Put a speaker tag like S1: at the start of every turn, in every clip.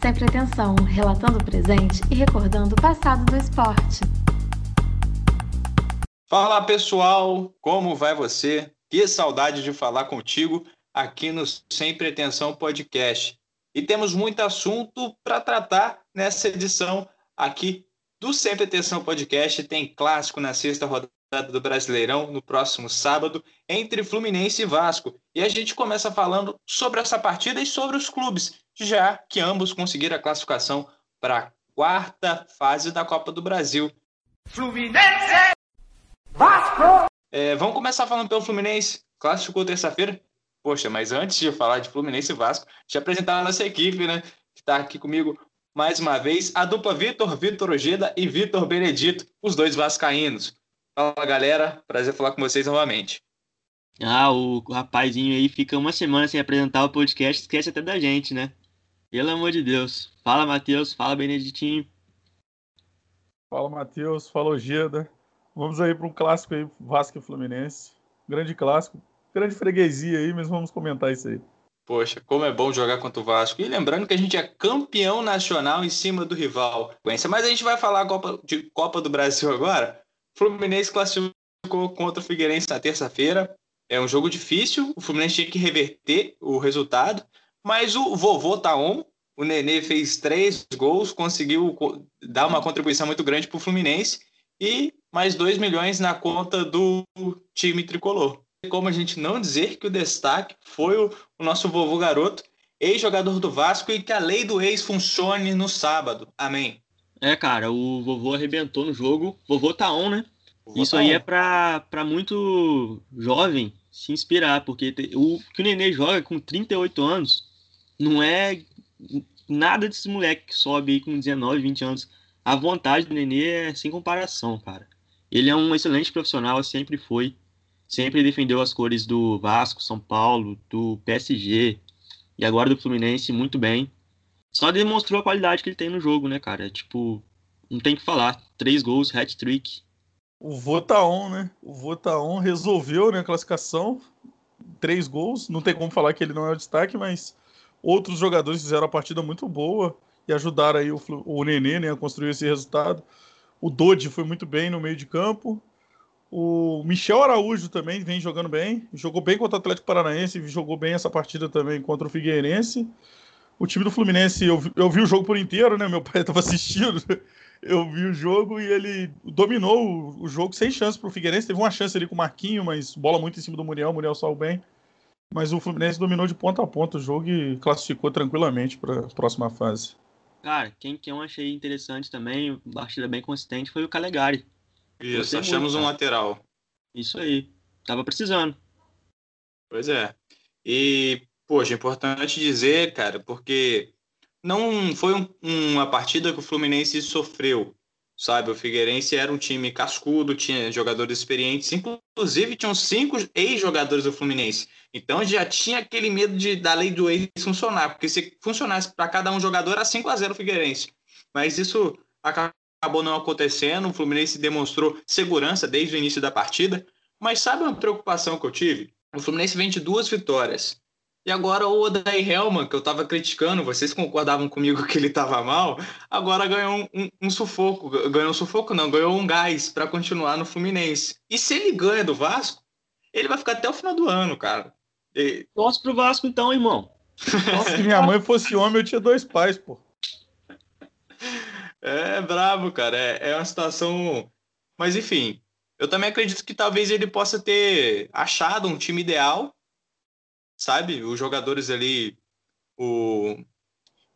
S1: sem pretensão, relatando o presente e recordando o passado do esporte.
S2: Fala pessoal, como vai você? Que saudade de falar contigo aqui no Sem Pretensão Podcast. E temos muito assunto para tratar nessa edição aqui do Sem Pretensão Podcast. Tem clássico na sexta rodada do Brasileirão no próximo sábado entre Fluminense e Vasco. E a gente começa falando sobre essa partida e sobre os clubes, já que ambos conseguiram a classificação para a quarta fase da Copa do Brasil. Fluminense! Vasco! É, vamos começar falando pelo Fluminense. Classificou terça-feira. Poxa, mas antes de falar de Fluminense e Vasco, deixa eu apresentar a nossa equipe, né? Que está aqui comigo mais uma vez, a dupla Vitor, Vitor Ojeda e Vitor Benedito, os dois vascaínos. Fala galera, prazer falar com vocês novamente.
S3: Ah, o rapazinho aí fica uma semana sem apresentar o podcast, esquece até da gente, né? Pelo amor de Deus. Fala, Matheus. Fala, Beneditinho.
S4: Fala, Matheus. Fala, Ojeda. Vamos aí para um clássico aí, Vasco e Fluminense. Grande clássico. Grande freguesia aí, mas vamos comentar isso aí.
S2: Poxa, como é bom jogar contra o Vasco. E lembrando que a gente é campeão nacional em cima do rival. Mas a gente vai falar Copa, de Copa do Brasil agora. Fluminense classificou contra o Figueirense na terça-feira. É um jogo difícil, o Fluminense tinha que reverter o resultado, mas o vovô tá on, o Nenê fez três gols, conseguiu dar uma contribuição muito grande para o Fluminense e mais 2 milhões na conta do time tricolor. Como a gente não dizer que o destaque foi o, o nosso vovô garoto, ex-jogador do Vasco, e que a lei do ex funcione no sábado. Amém.
S3: É, cara, o vovô arrebentou no jogo. Vovô tá on, né? Vovô Isso tá aí on. é pra, pra muito jovem se inspirar, porque o que o Nenê joga com 38 anos não é nada desse moleque que sobe aí com 19, 20 anos. A vontade do Nenê é sem comparação, cara. Ele é um excelente profissional, sempre foi. Sempre defendeu as cores do Vasco, São Paulo, do PSG e agora do Fluminense muito bem. Só demonstrou a qualidade que ele tem no jogo, né, cara? Tipo, não tem que falar. Três gols, hat-trick.
S4: O Votaon, né? O Votaon resolveu né, a classificação. Três gols. Não tem como falar que ele não é o destaque, mas outros jogadores fizeram a partida muito boa e ajudaram aí o, o Nenê né, a construir esse resultado. O Dodge foi muito bem no meio de campo. O Michel Araújo também vem jogando bem. Jogou bem contra o Atlético Paranaense, jogou bem essa partida também contra o Figueirense. O time do Fluminense, eu, eu vi o jogo por inteiro, né? Meu pai estava assistindo. Eu vi o jogo e ele dominou o, o jogo sem chance para o Figueirense. Teve uma chance ali com o Marquinho, mas bola muito em cima do Muriel. O Muriel saiu bem. Mas o Fluminense dominou de ponta a ponta o jogo e classificou tranquilamente para a próxima fase.
S3: Cara, quem que eu achei interessante também, partida bem consistente, foi o Calegari.
S2: Isso, achamos muito, um lateral.
S3: Isso aí. Tava precisando.
S2: Pois é. E Poxa, é importante dizer, cara, porque não foi um, uma partida que o Fluminense sofreu, sabe? O Figueirense era um time cascudo, tinha jogadores experientes, inclusive tinham cinco ex-jogadores do Fluminense. Então já tinha aquele medo de da lei do ex funcionar, porque se funcionasse para cada um jogador era 5 a 0 o Figueirense. Mas isso acabou não acontecendo, o Fluminense demonstrou segurança desde o início da partida. Mas sabe uma preocupação que eu tive? O Fluminense vem de duas vitórias. E agora o Odair Helman, que eu estava criticando, vocês concordavam comigo que ele estava mal, agora ganhou um, um, um, sufoco. Ganhou um sufoco, não, ganhou um gás para continuar no Fluminense. E se ele ganha do Vasco, ele vai ficar até o final do ano, cara.
S3: E... Torce pro Vasco então, irmão.
S4: se minha mãe fosse homem, eu tinha dois pais, pô.
S2: É brabo, cara. É, é uma situação. Mas enfim, eu também acredito que talvez ele possa ter achado um time ideal sabe? Os jogadores ali, o,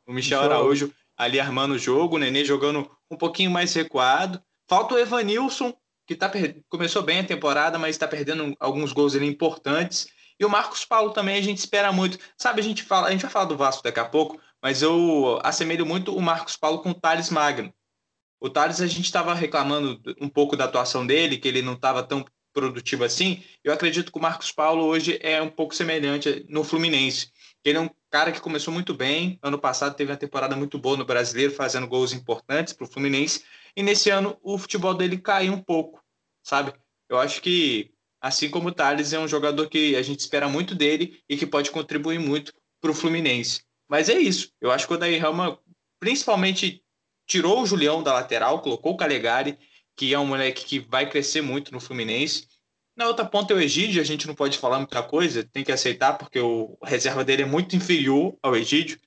S2: o Michel, Araújo ali armando o jogo, o Nenê jogando um pouquinho mais recuado. Falta o Evanilson, que tá, começou bem a temporada, mas está perdendo alguns gols ali importantes. E o Marcos Paulo também a gente espera muito. Sabe, a gente fala, a gente vai falar do Vasco daqui a pouco, mas eu assemelho muito o Marcos Paulo com o Thales Magno. O Thales a gente estava reclamando um pouco da atuação dele, que ele não estava tão produtivo assim, eu acredito que o Marcos Paulo hoje é um pouco semelhante no Fluminense. Ele é um cara que começou muito bem, ano passado teve uma temporada muito boa no Brasileiro, fazendo gols importantes para o Fluminense, e nesse ano o futebol dele caiu um pouco, sabe? Eu acho que, assim como o Thales, é um jogador que a gente espera muito dele e que pode contribuir muito para o Fluminense. Mas é isso, eu acho que o Daí Rama principalmente tirou o Julião da lateral, colocou o Calegari, que é um moleque que vai crescer muito no Fluminense. Na outra ponta é o Egídio, a gente não pode falar muita coisa, tem que aceitar, porque o reserva dele é muito inferior ao Egídio.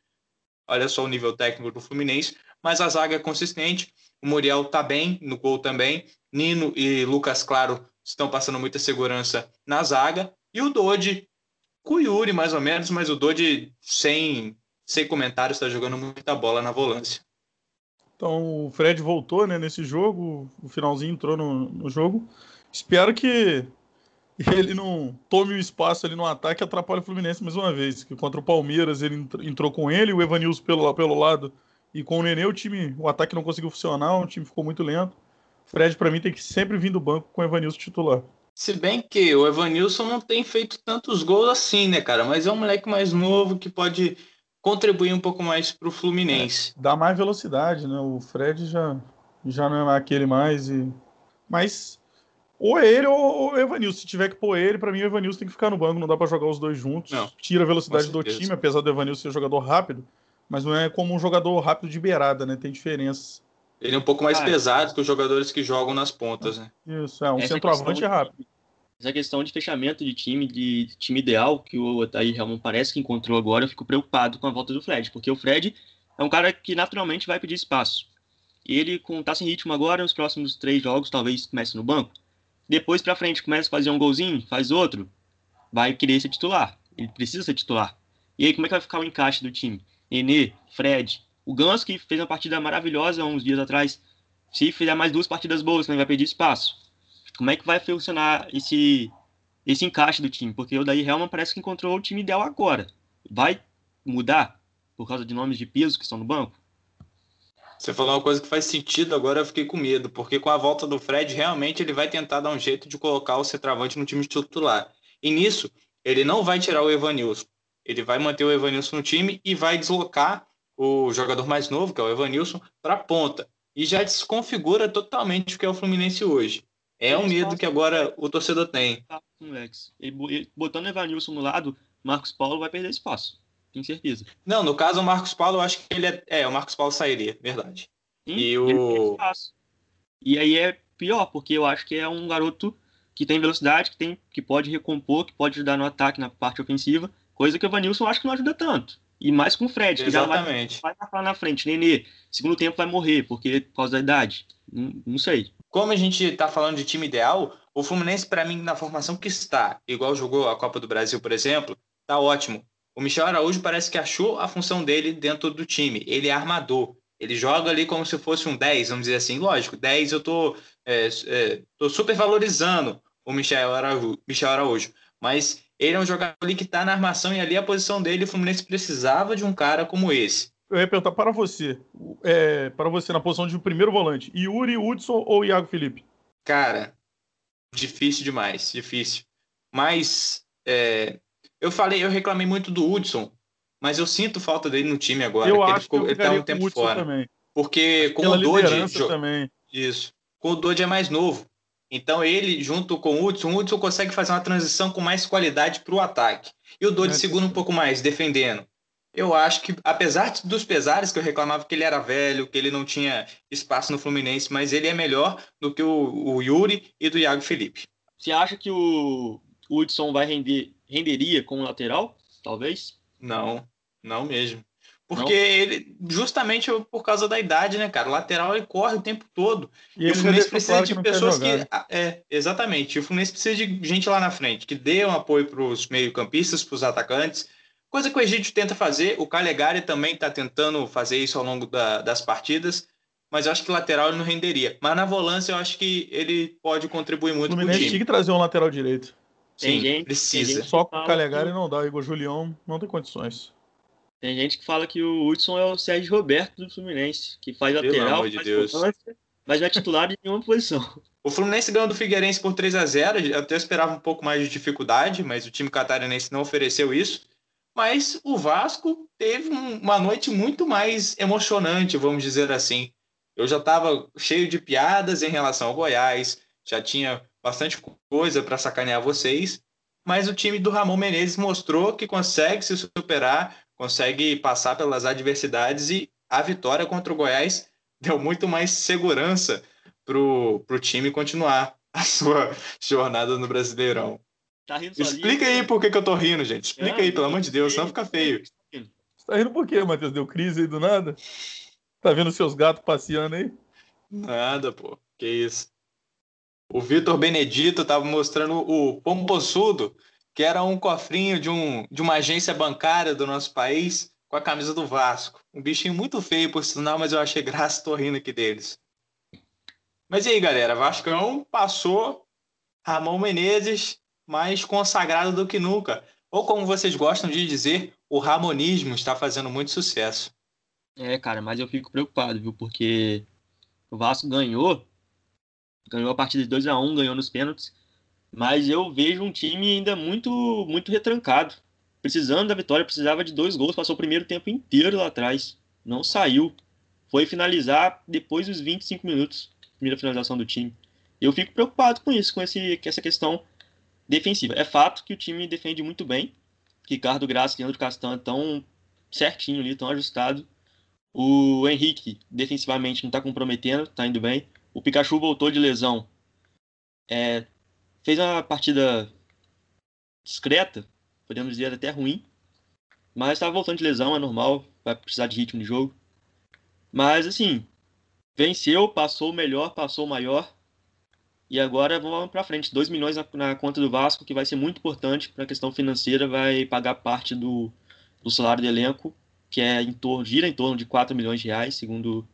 S2: Olha só o nível técnico do Fluminense, mas a zaga é consistente. O Muriel tá bem no gol também. Nino e Lucas Claro estão passando muita segurança na zaga. E o Dodi, com o Yuri mais ou menos, mas o Dodi sem, sem comentários está jogando muita bola na volância.
S4: Então o Fred voltou né, nesse jogo, o finalzinho entrou no, no jogo. Espero que ele não tome o espaço ali no ataque e atrapalhe o Fluminense mais uma vez. Que contra o Palmeiras ele entrou com ele, o Evanilson pelo, pelo lado e com o Nenê o time, o ataque não conseguiu funcionar, o time ficou muito lento. Fred para mim tem que sempre vir do banco com o Evanilson titular.
S2: Se bem que o Evanilson não tem feito tantos gols assim, né, cara? Mas é um moleque mais novo que pode contribuir um pouco mais para o Fluminense.
S4: É, dá mais velocidade, né? O Fred já, já não é aquele mais. E... Mas ou é ele ou o Evanilson. Se tiver que pôr ele, para mim o Evanilson tem que ficar no banco, não dá para jogar os dois juntos. Não, Tira a velocidade do time, apesar do Evanilson ser jogador rápido, mas não é como um jogador rápido de beirada, né? Tem diferença.
S2: Ele é um pouco mais ah, pesado que os jogadores que jogam nas pontas, né?
S4: Isso, é um Essa centroavante de, rápido.
S3: Essa questão de fechamento de time, de time ideal, que o Otaí Ramon parece que encontrou agora, eu fico preocupado com a volta do Fred, porque o Fred é um cara que naturalmente vai pedir espaço. Ele, com tá sem ritmo agora, nos próximos três jogos, talvez comece no banco depois para frente começa a fazer um golzinho, faz outro, vai querer ser titular. Ele precisa ser titular. E aí, como é que vai ficar o encaixe do time? Nenê, Fred, o Ganso, que fez uma partida maravilhosa uns dias atrás, se fizer mais duas partidas boas, também vai perder espaço. Como é que vai funcionar esse, esse encaixe do time? Porque o Daí Helman parece que encontrou o time ideal agora. Vai mudar por causa de nomes de peso que estão no banco?
S2: Você falou uma coisa que faz sentido, agora eu fiquei com medo, porque com a volta do Fred, realmente ele vai tentar dar um jeito de colocar o centroavante no time titular. E nisso, ele não vai tirar o Evanilson. Ele vai manter o Evanilson no time e vai deslocar o jogador mais novo, que é o Evanilson, para a ponta. E já desconfigura totalmente o que é o Fluminense hoje. É um medo que agora o torcedor tem.
S3: Botando o Evanilson no lado, Marcos Paulo vai perder espaço tenho certeza.
S2: Não, no caso, o Marcos Paulo, eu acho que ele é. É, o Marcos Paulo sairia, verdade. Sim, e o.
S3: E aí é pior, porque eu acho que é um garoto que tem velocidade, que, tem, que pode recompor, que pode ajudar no ataque, na parte ofensiva, coisa que o Vanilson acho que não ajuda tanto. E mais com o Fred, que
S2: Exatamente.
S3: já vai, vai na frente. Nenê, segundo tempo vai morrer, porque por causa da idade. Não, não sei.
S2: Como a gente está falando de time ideal, o Fluminense, para mim, na formação que está, igual jogou a Copa do Brasil, por exemplo, tá ótimo. O Michel Araújo parece que achou a função dele dentro do time. Ele é armador. Ele joga ali como se fosse um 10, vamos dizer assim. Lógico, 10 eu tô, é, é, tô super valorizando o Michel Araújo, Michel Araújo. Mas ele é um jogador ali que está na armação e ali a posição dele, o Fluminense precisava de um cara como esse.
S4: Eu ia perguntar para você, é, para você na posição de primeiro volante, Yuri, Hudson ou Iago Felipe?
S2: Cara, difícil demais, difícil. Mas é, eu falei, eu reclamei muito do Hudson, mas eu sinto falta dele no time agora.
S4: Eu
S2: acho
S4: ele, ficou, que ele tá um tempo fora. Também.
S2: Porque com o Dodge. Também. Isso. Com o Dodge é mais novo. Então ele, junto com o Hudson, o Hudson consegue fazer uma transição com mais qualidade para o ataque. E o Dodge é, segura um pouco mais, defendendo. Eu acho que, apesar dos pesares que eu reclamava que ele era velho, que ele não tinha espaço no Fluminense, mas ele é melhor do que o, o Yuri e do Iago Felipe.
S3: Você acha que o Hudson vai render renderia como lateral, talvez?
S2: Não, não mesmo. Porque não? ele, justamente por causa da idade, né, cara? O lateral ele corre o tempo todo. E, e o Fluminense precisa de pessoas que. É, exatamente. O Fluminense precisa de gente lá na frente, que dê um apoio para os meio-campistas, para os atacantes. Coisa que o Egídio tenta fazer. O Calegari também está tentando fazer isso ao longo da, das partidas. Mas eu acho que lateral ele não renderia. Mas na volância eu acho que ele pode contribuir muito. O
S4: Fluminense tinha que trazer um lateral direito.
S2: Tem Sim, gente, precisa.
S4: Só com o Calegari que... não dá, Igor Julião não tem condições.
S3: Tem gente que fala que o Hudson é o Sérgio Roberto do Fluminense, que faz Pelo lateral, de faz Deus. mas não é titular de nenhuma posição.
S2: O Fluminense ganhou do Figueirense por 3 a 0 Eu até esperava um pouco mais de dificuldade, mas o time catarinense não ofereceu isso. Mas o Vasco teve uma noite muito mais emocionante, vamos dizer assim. Eu já estava cheio de piadas em relação ao Goiás, já tinha bastante coisa para sacanear vocês, mas o time do Ramon Menezes mostrou que consegue se superar, consegue passar pelas adversidades e a vitória contra o Goiás deu muito mais segurança para o time continuar a sua jornada no Brasileirão. Tá Explica aí por que, que eu tô rindo, gente. Explica é, aí, pelo amor de Deus, senão fica feio.
S4: Você tá rindo por quê, Matheus? Deu crise aí do nada? Tá vendo seus gatos passeando aí?
S2: Nada, pô. Que isso. O Vitor Benedito tava mostrando o Pomposudo, que era um cofrinho de, um, de uma agência bancária do nosso país, com a camisa do Vasco. Um bichinho muito feio, por sinal, mas eu achei graça, tô rindo aqui deles. Mas e aí, galera? Vascão passou Ramon Menezes mais consagrado do que nunca. Ou como vocês gostam de dizer, o ramonismo está fazendo muito sucesso.
S3: É, cara, mas eu fico preocupado, viu? Porque o Vasco ganhou, ganhou a partida de 2 a 1 ganhou nos pênaltis, mas eu vejo um time ainda muito, muito retrancado. Precisando da vitória, precisava de dois gols, passou o primeiro tempo inteiro lá atrás, não saiu. Foi finalizar depois dos 25 minutos, primeira finalização do time. Eu fico preocupado com isso, com esse, essa questão defensiva. É fato que o time defende muito bem. Ricardo Graça e Leandro Castan estão certinho ali, estão ajustados. O Henrique, defensivamente, não está comprometendo, está indo bem. O Pikachu voltou de lesão. É, fez uma partida discreta, podemos dizer até ruim. Mas estava voltando de lesão, é normal, vai precisar de ritmo de jogo. Mas, assim, venceu, passou o melhor, passou o maior. E agora vamos para frente. 2 milhões na, na, conta do Vasco, que vai ser muito importante para a questão financeira, vai pagar parte do, do salário do elenco, que é em torno, gira em torno de 4 milhões de reais, segundo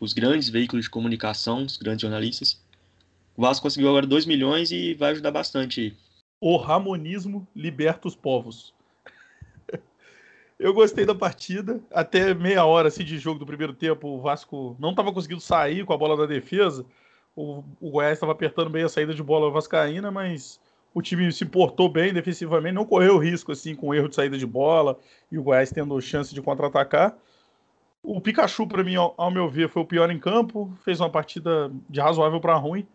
S3: os grandes veículos de comunicação, os grandes jornalistas. O Vasco conseguiu agora 2 milhões e vai ajudar bastante.
S4: O Ramonismo liberta os povos. Eu gostei da partida. Até meia hora assim, de jogo do primeiro tempo, o Vasco não estava conseguindo sair com a bola da defesa o, o Goiás estava apertando bem a saída de bola vascaína, mas o time se portou bem defensivamente, não correu risco assim com erro de saída de bola e o Goiás tendo chance de contra-atacar. O Pikachu, para mim, ao, ao, meu ver, foi o pior em campo, fez uma partida de razoável para ruim.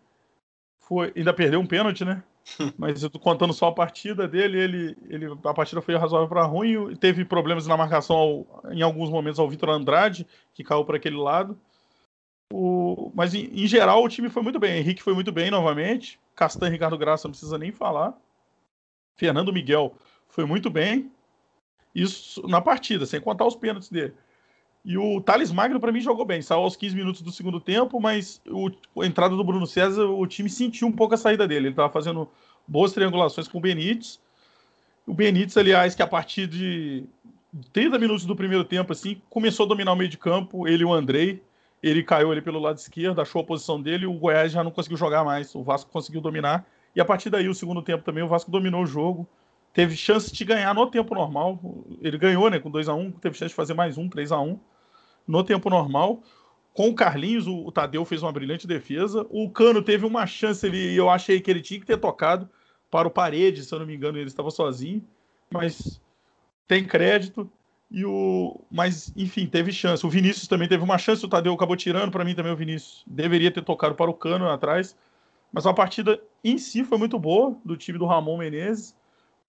S4: Foi, ainda perdeu um pênalti, né? Mas eu tô contando só a partida dele, ele, ele a partida foi razoável para ruim, teve problemas na marcação ao, em alguns momentos ao Vitor Andrade, que caiu para aquele lado. O, mas em, em, geral o time foi muito bem. Henrique foi muito bem novamente. Castan Ricardo Graça não precisa nem falar. Fernando Miguel foi muito bem. Isso na partida, sem contar os pênaltis dele. E o Thales Magno, para mim, jogou bem. Saiu aos 15 minutos do segundo tempo, mas o, a entrada do Bruno César, o time sentiu um pouco a saída dele. Ele estava fazendo boas triangulações com o Benítez. O Benítez, aliás, que a partir de 30 minutos do primeiro tempo, assim, começou a dominar o meio de campo, ele e o Andrei ele caiu ali pelo lado esquerdo, achou a posição dele, o Goiás já não conseguiu jogar mais, o Vasco conseguiu dominar, e a partir daí, o segundo tempo também, o Vasco dominou o jogo, teve chance de ganhar no tempo normal, ele ganhou, né, com 2 a 1 teve chance de fazer mais um, 3 a 1 no tempo normal, com o Carlinhos, o, o Tadeu fez uma brilhante defesa, o Cano teve uma chance ali, e eu achei que ele tinha que ter tocado para o Parede, se eu não me engano, ele estava sozinho, mas tem crédito, e o, mas, enfim, teve chance. O Vinícius também teve uma chance, o Tadeu acabou tirando para mim também o Vinícius. Deveria ter tocado para o Cano atrás. Mas a partida em si foi muito boa do time do Ramon Menezes.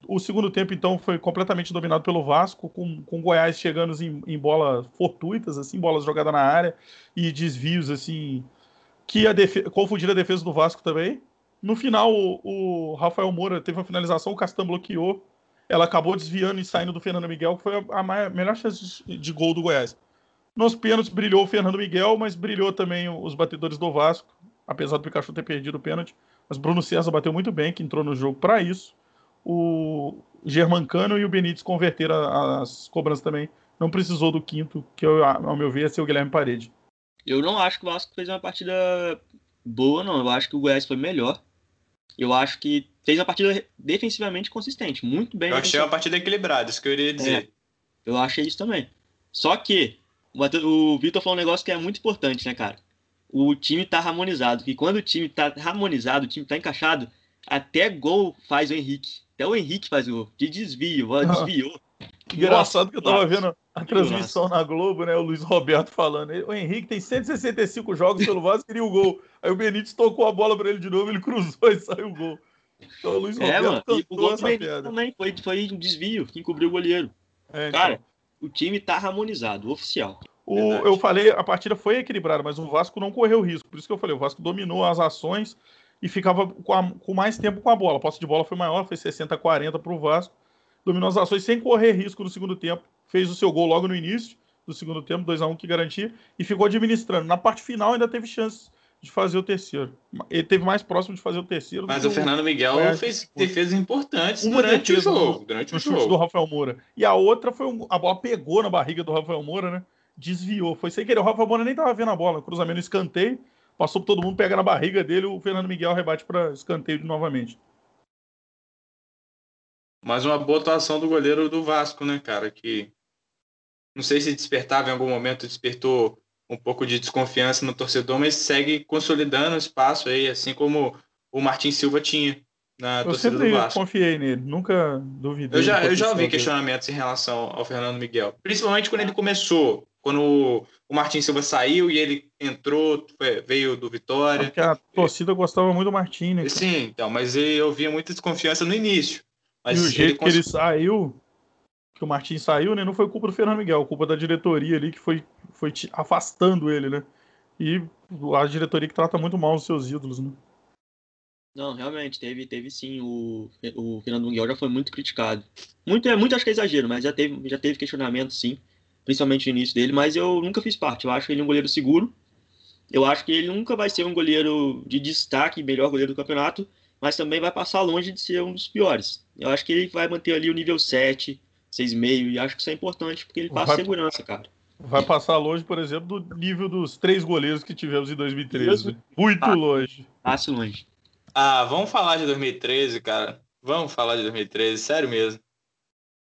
S4: O segundo tempo, então, foi completamente dominado pelo Vasco, com, com Goiás chegando em, em bolas fortuitas, assim, bolas jogadas na área e desvios, assim, que a confundiram a defesa do Vasco também. No final, o, o Rafael Moura teve uma finalização, o Castan bloqueou ela acabou desviando e saindo do Fernando Miguel, que foi a, maior, melhor chance de gol do Goiás. Nos pênaltis brilhou o Fernando Miguel, mas brilhou também os batedores do Vasco, apesar do Pikachu ter perdido o pênalti. Mas Bruno César bateu muito bem, que entrou no jogo para isso. O Germancano e o Benítez converteram as cobranças também. Não precisou do quinto, que ao meu ver é ser o Guilherme Parede.
S3: Eu não acho que o Vasco fez uma partida boa, não. Eu acho que o Goiás foi melhor. Eu acho que fez uma partida defensivamente consistente, muito bem.
S2: Eu achei uma partida equilibrada, isso que eu iria dizer. É,
S3: eu achei isso também. Só que o Vitor falou um negócio que é muito importante, né, cara? O time tá harmonizado. E quando o time tá harmonizado, o time tá encaixado, até gol faz o Henrique. Até o Henrique faz o gol. De desvio, desviou.
S4: Engraçado que eu tava vendo a transmissão na Globo, né? O Luiz Roberto falando. O Henrique tem 165 jogos pelo Vasco, queria o gol. Aí o Benítez tocou a bola para ele de novo, ele cruzou e saiu o gol.
S3: Então o Luiz é, mano, e o gol do Benítez também foi, foi um desvio, que encobriu o goleiro. É, então. Cara, o time tá harmonizado, oficial.
S4: O, eu falei, a partida foi equilibrada, mas o Vasco não correu risco. Por isso que eu falei, o Vasco dominou as ações e ficava com, a, com mais tempo com a bola. A posse de bola foi maior, foi 60 a 40 para o Vasco. Dominou as ações sem correr risco no segundo tempo. Fez o seu gol logo no início do segundo tempo, 2 a 1 que garantia, e ficou administrando. Na parte final ainda teve chances de fazer o terceiro. Ele teve mais próximo de fazer o terceiro.
S2: Mas o Fernando Miguel é, fez defesas importantes durante o jogo. durante o jogo.
S4: do Rafael Moura. E a outra foi um, a bola pegou na barriga do Rafael Moura, né? Desviou. Foi sem querer. O Rafael Moura nem tava vendo a bola. Cruzamento no escanteio. Passou por todo mundo, pega na barriga dele. O Fernando Miguel rebate para escanteio novamente.
S2: Mais uma boa atuação do goleiro do Vasco, né, cara? Que não sei se despertava em algum momento, despertou um pouco de desconfiança no torcedor, mas segue consolidando o espaço aí, assim como o Martin Silva tinha na eu torcida do Vasco.
S4: Eu confiei nele, nunca duvidei.
S2: Eu já, eu já ouvi questionamentos em relação ao Fernando Miguel, principalmente quando ele começou, quando o Martin Silva saiu e ele entrou, veio do Vitória.
S4: Porque a torcida gostava muito do Martin, né?
S2: Sim, então, mas eu via muita desconfiança no início. Mas
S4: e o jeito ele cons... que ele saiu, que o Martins saiu, né? Não foi culpa do Fernando Miguel, culpa da diretoria ali que foi, foi afastando ele, né? E a diretoria que trata muito mal os seus ídolos, né?
S3: Não, realmente, teve, teve sim. O, o Fernando Miguel já foi muito criticado. Muito, é, muito acho que é exagero, mas já teve, já teve questionamento, sim. Principalmente no início dele, mas eu nunca fiz parte. Eu acho ele um goleiro seguro. Eu acho que ele nunca vai ser um goleiro de destaque, melhor goleiro do campeonato, mas também vai passar longe de ser um dos piores. Eu acho que ele vai manter ali o nível 7, 6,5, e acho que isso é importante porque ele passa vai, segurança, cara.
S4: Vai passar longe, por exemplo, do nível dos três goleiros que tivemos em 2013. Muito ah, longe.
S3: Passa longe.
S2: Ah, vamos falar de 2013, cara. Vamos falar de 2013, sério mesmo.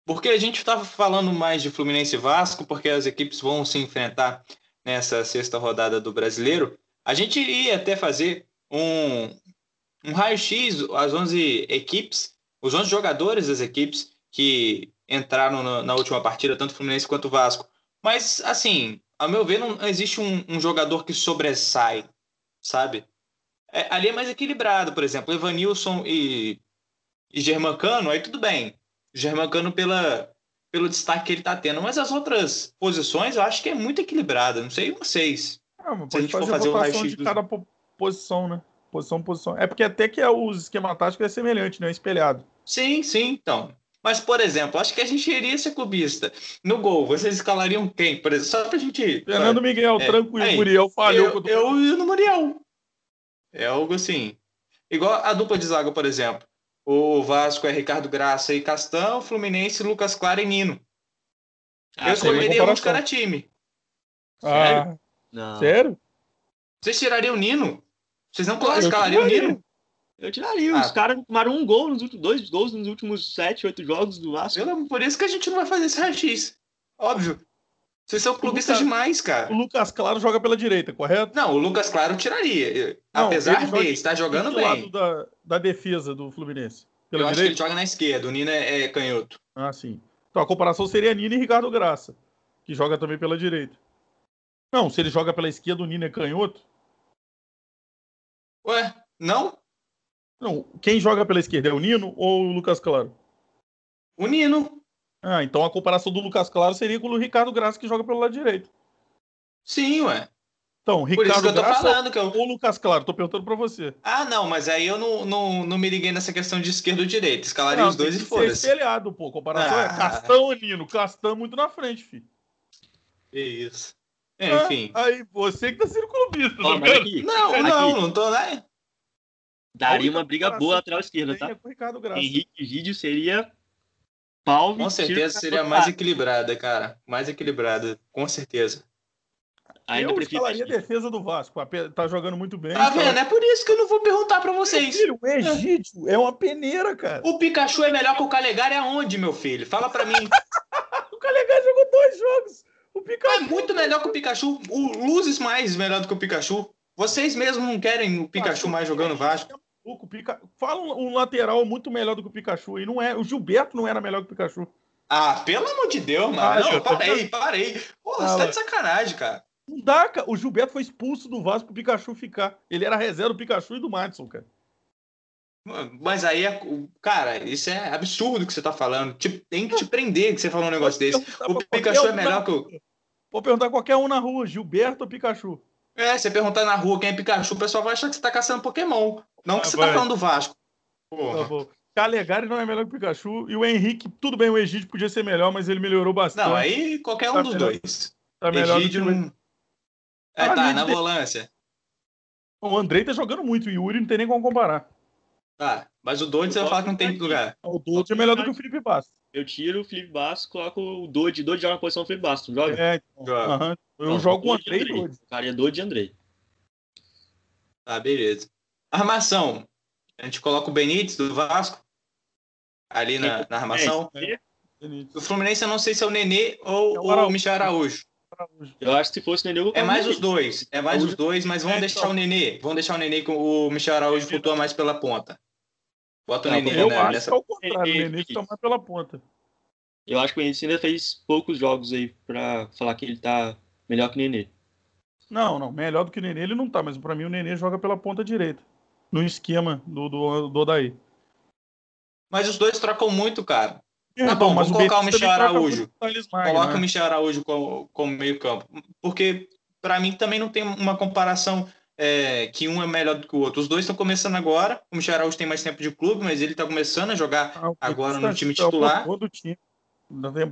S2: Porque a gente estava falando mais de Fluminense e Vasco, porque as equipes vão se enfrentar nessa sexta rodada do Brasileiro. A gente ia até fazer um, um raio-x, as 11 equipes, os 11 jogadores das equipes que entraram na, na, última partida, tanto Fluminense quanto Vasco. Mas, assim, a meu ver, não existe um, um jogador que sobressai, sabe? É, ali é mais equilibrado, por exemplo, Evanilson e, e Germancano, aí tudo bem. Germancano pela, pelo destaque que ele está tendo, mas as outras posições eu acho que é muito equilibrada. Não sei vocês.
S4: Ah, se a gente for fazer o raio-x de cada posição, né? Posição, posição. É porque até que é, o esquema tático é semelhante, né? Espelhado.
S2: Sim, sim, então. Mas, por exemplo, acho que a gente iria ser clubista. No gol, vocês escalariam quem? Por exemplo, só pra gente.
S4: Fernando Miguel, é, tranquilo, aí, Muriel falhou.
S2: Eu, eu e no Muriel. É algo assim. Igual a dupla de zaga, por exemplo. O Vasco é Ricardo Graça e Castão, Fluminense, Lucas Claro e Nino. Ah, eu escolheria um de cada time.
S4: Ah, Sério? Não. Sério?
S2: Vocês tirariam o Nino? Vocês não escalariam o Nino?
S3: Eu tiraria. Ah. Os caras tomaram um gol nos últimos dois gols nos últimos sete, oito jogos do Vasco.
S2: Por isso que a gente não vai fazer esse raio-x. Óbvio. Vocês são clubistas Lucas, demais, cara.
S4: O Lucas Claro joga pela direita, correto?
S2: Não, o Lucas Claro tiraria. Não, Apesar de estar jogando bem. lado
S4: da, da defesa do Fluminense.
S2: Pela Eu direita? acho que ele joga na esquerda. O Nino é, é canhoto.
S4: Ah, sim. Então a comparação seria Nino e Ricardo Graça, que joga também pela direita. Não, se ele joga pela esquerda, o Nino é canhoto.
S2: Ué, não?
S4: Não, quem joga pela esquerda é o Nino ou o Lucas Claro?
S2: O Nino.
S4: Ah, então a comparação do Lucas Claro seria com o Ricardo Graça que joga pelo lado direito.
S2: Sim, ué.
S4: Então, Ricardo Por isso que eu tô Graça falando que eu... ou Lucas Claro? Tô perguntando pra você.
S2: Ah, não, mas aí eu não, não, não me liguei nessa questão de esquerda ou direita. Escalaria não, os dois e foda-se.
S4: espelhado, pô. Comparação é ah. é Castão ou Nino. Castão muito na frente, filho.
S2: Isso. É, enfim.
S4: Ah, aí, você que tá sendo clubista,
S2: tá aqui, não, aqui. não, não tô, né?
S3: Daria uma briga boa lateral esquerda, tá? Henrique Gídio seria pau
S2: Com certeza seria mais equilibrada, cara. Mais equilibrada, com certeza.
S4: Ainda eu escalaria a defesa do Vasco. Tá jogando muito bem.
S2: Tá vendo? É por isso que eu não vou perguntar pra vocês.
S4: Filho, o Egídio é uma peneira, cara.
S2: O Pikachu é melhor que o Calegari aonde, meu filho? Fala pra mim.
S4: o Calegari jogou dois jogos. O
S2: Pikachu... É muito melhor que o Pikachu. O Luzes mais melhor do que o Pikachu. Vocês mesmos não querem o Pikachu mais jogando Vasco.
S4: O Pica... Fala um, um, lateral muito melhor do que o Pikachu. E não é. O Gilberto não era melhor que o Pikachu.
S2: Ah, pelo amor de Deus, mano. Ah, não, parei, parei. Porra, ah, você tá de sacanagem, cara.
S4: Não dá, cara. O Gilberto foi expulso do Vasco pro Pikachu ficar. Ele era reserva do Pikachu e do Madison, cara.
S2: Mas aí, é, cara, isso é absurdo que você tá falando. Tipo, tem que te prender que você falou um negócio desse. O Pikachu é melhor que o.
S4: Vou perguntar qualquer um na rua, Gilberto ou Pikachu?
S2: É, você perguntar na rua quem é Pikachu, o pessoal vai achar que você tá caçando Pokémon. Não que
S4: Ah,
S2: você
S4: vai.
S2: tá falando do Vasco.
S4: Tá
S2: Porra.
S4: bom. Calegari não é melhor que o Pikachu. E o Henrique, tudo bem, o Egídio podia ser melhor, mas ele melhorou bastante.
S2: Não, aí qualquer um
S4: Tá
S2: dos
S4: melhor.
S2: dois.
S4: tá melhor do que
S2: Egídio não. É,
S4: Ah,
S2: tá, na
S4: de-
S2: volância.
S4: o Andrei tá jogando muito, o Yuri não tem nem como comparar.
S2: Tá, mas o Dodge você vai falar que não tem lugar.
S4: O Dodge é melhor do que o Felipe Bastos.
S3: Eu tiro o Felipe Bastos, coloco o Dodge. Dodge joga na posição do Felipe Bastos, não joga?
S4: É, então,
S2: Joga.
S4: aham. Eu
S3: Não,
S4: jogo com o
S3: e
S4: Andrei e Dodge.
S3: Cara, é Dodge e Andrei.
S2: Tá, beleza. Armação. A gente coloca o Benítez do Vasco ali na, na armação.
S3: É,
S2: O Fluminense eu não sei se é o Nenê ou
S4: É o
S2: o,
S4: Araújo.
S2: Michel Araújo.
S3: eu acho que se fosse o Nenê, eu
S2: É mais
S3: o
S2: os dois. É mais os dois, mas vamos
S4: É,
S2: deixar
S4: então.
S2: o Nenê. Vamos deixar o Nenê com o Michel Araújo flutua mais pela ponta. Bota o Nenê
S4: Eu
S2: né,
S4: acho
S2: nessa.
S4: que é o contrário, o
S3: Nenê,
S4: Nenê fica mais pela ponta.
S3: Eu acho que o Benítez ainda fez poucos jogos aí pra falar que ele tá melhor que o Nenê.
S4: Não, não, melhor do que o Nenê ele não tá, mas pra mim o Nenê joga pela ponta direita. No esquema do, do, do Odaí.
S2: Mas os dois trocam muito, cara.
S4: É,
S2: Tá bom, vamos colocar o
S4: Benítez
S2: Michel
S4: também troca
S2: Araújo.
S4: o Magno,
S2: Coloca
S4: né?
S2: o Michel Araújo como, como meio campo. Porque, pra mim, também não tem uma comparação é, que um é melhor do que o outro. Os dois estão começando agora. O Michel Araújo tem mais tempo de clube, mas ele tá começando a jogar
S4: Ah, o
S2: agora no time
S4: tá- o
S2: titular.
S4: time.